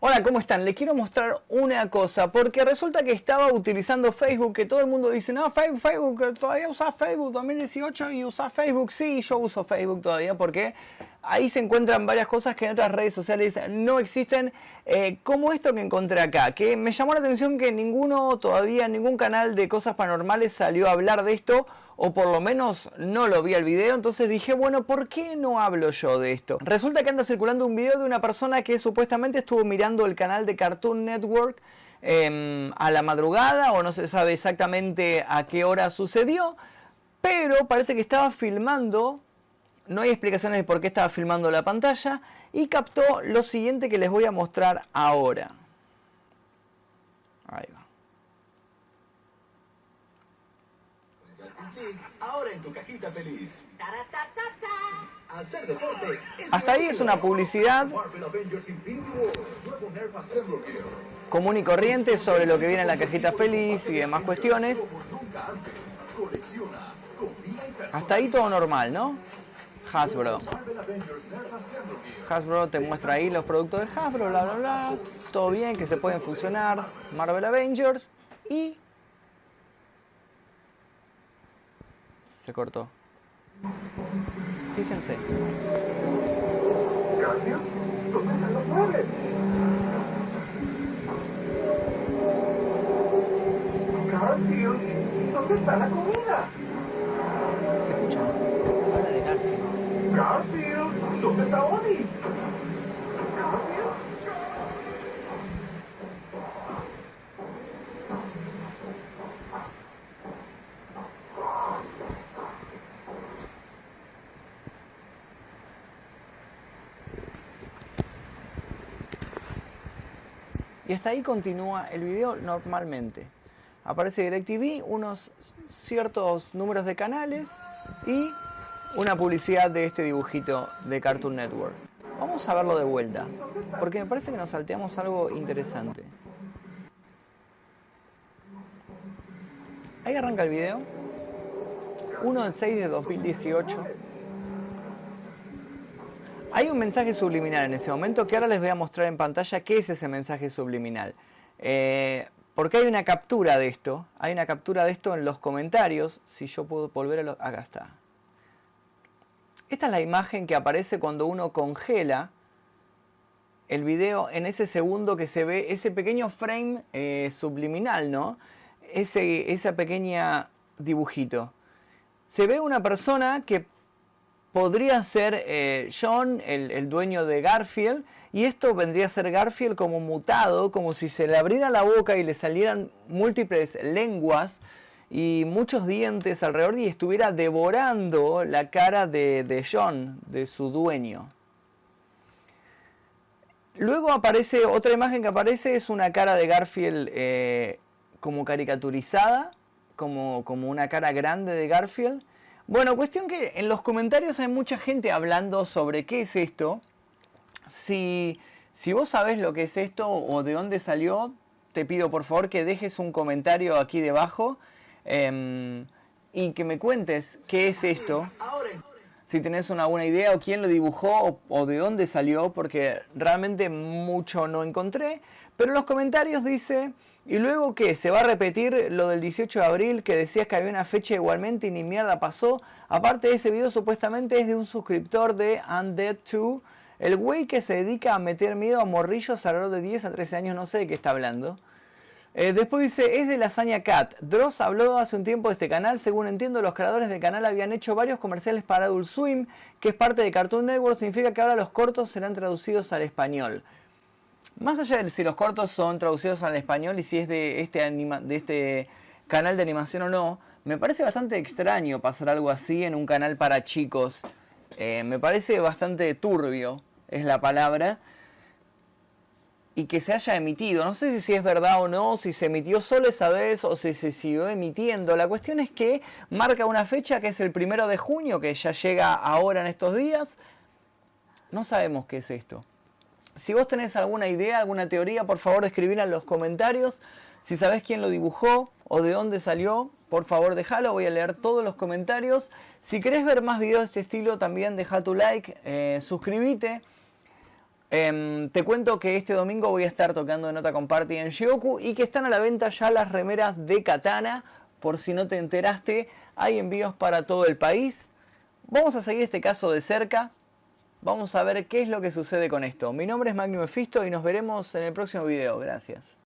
Hola, ¿cómo están? Les quiero mostrar una cosa, porque resulta que estaba utilizando Facebook, que todo el mundo dice, no, Facebook, Facebook todavía usa Facebook 2018 y usa Facebook. Sí, yo uso Facebook todavía porque ahí se encuentran varias cosas que en otras redes sociales no existen, eh, como esto que encontré acá, que me llamó la atención que ninguno, todavía ningún canal de cosas paranormales salió a hablar de esto o por lo menos no lo vi el video, entonces dije, bueno, ¿por qué no hablo yo de esto? Resulta que anda circulando un video de una persona que supuestamente estuvo mirando el canal de Cartoon Network em, a la madrugada o no se sabe exactamente a qué hora sucedió, pero parece que estaba filmando, no hay explicaciones de por qué estaba filmando la pantalla, y captó lo siguiente que les voy a mostrar ahora. Ahí va. ahora en tu cajita feliz. Hacer deporte. Hasta ahí es una publicidad común y corriente sobre lo que viene en la cajita feliz y demás cuestiones. Hasta ahí todo normal, ¿no? Hasbro. Hasbro te muestra ahí los productos de Hasbro, bla, bla, bla. Todo bien, que se pueden funcionar. Marvel Avengers. Y se cortó. Fíjense. ¿dónde está la comida? Se escucha. Habla de Garfield. Garfield, ¿dónde está Oni? Garfield. Y hasta ahí continúa el video normalmente. Aparece DirecTV, unos ciertos números de canales y una publicidad de este dibujito de Cartoon Network. Vamos a verlo de vuelta, porque me parece que nos salteamos algo interesante. Ahí arranca el video. 1 del 6 de 2018. Hay un mensaje subliminal en ese momento que ahora les voy a mostrar en pantalla qué es ese mensaje subliminal. Eh, porque hay una captura de esto, hay una captura de esto en los comentarios, si yo puedo volver a lo... Acá está. Esta es la imagen que aparece cuando uno congela el video en ese segundo que se ve ese pequeño frame eh, subliminal, ¿no? Ese, esa pequeña dibujito. Se ve una persona que podría ser eh, John, el, dueño de Garfield, y esto vendría a ser Garfield como mutado, como si se le abriera la boca y le salieran múltiples lenguas y muchos dientes alrededor y estuviera devorando la cara de, John, de su dueño. Luego aparece otra imagen que aparece, es una cara de Garfield eh, como caricaturizada, como, como una cara grande de Garfield bueno, cuestión que en los comentarios hay mucha gente hablando sobre qué es esto. Si, si vos sabés lo que es esto o de dónde salió, te pido por favor que dejes un comentario aquí debajo em, y que me cuentes qué es esto. Si tenés una buena idea o quién lo dibujó o, de dónde salió, porque realmente mucho no encontré. Pero en los comentarios dice y luego que se va a repetir lo del 18 de abril que decías que había una fecha igualmente y ni mierda pasó. Aparte ese video supuestamente es de un suscriptor de Undead 2. El güey que se dedica a meter miedo a morrillos alrededor de 10 a 13 años, no sé de qué está hablando. Eh, después dice, es de Lasaña Cat. Dross habló hace un tiempo de este canal. Según entiendo, los creadores del canal habían hecho varios comerciales para Adult Swim, que es parte de Cartoon Network. Significa que ahora los cortos serán traducidos al español. Más allá de si los cortos son traducidos al español y si es de este, de este canal de animación o no, me parece bastante extraño pasar algo así en un canal para chicos. Eh, me parece bastante turbio, es la palabra. Y que se haya emitido. No sé si es verdad o no, si se emitió solo esa vez o si se siguió emitiendo. La cuestión es que marca una fecha que es el primero de junio, que ya llega ahora en estos días. No sabemos qué es esto. Si vos tenés alguna idea, alguna teoría, por favor escribirla en los comentarios. Si sabés quién lo dibujó o de dónde salió, por favor déjalo, voy a leer todos los comentarios. Si querés ver más videos de este estilo, también deja tu like, eh, suscríbete. Em, te cuento que este domingo voy a estar tocando Nota Comparty en Shioku y que están a la venta ya las remeras de Katana. Por si no te enteraste, hay envíos para todo el país. Vamos a seguir este caso de cerca. Vamos a ver qué es lo que sucede con esto. Mi nombre es Magnum Efisto y nos veremos en el próximo video. Gracias.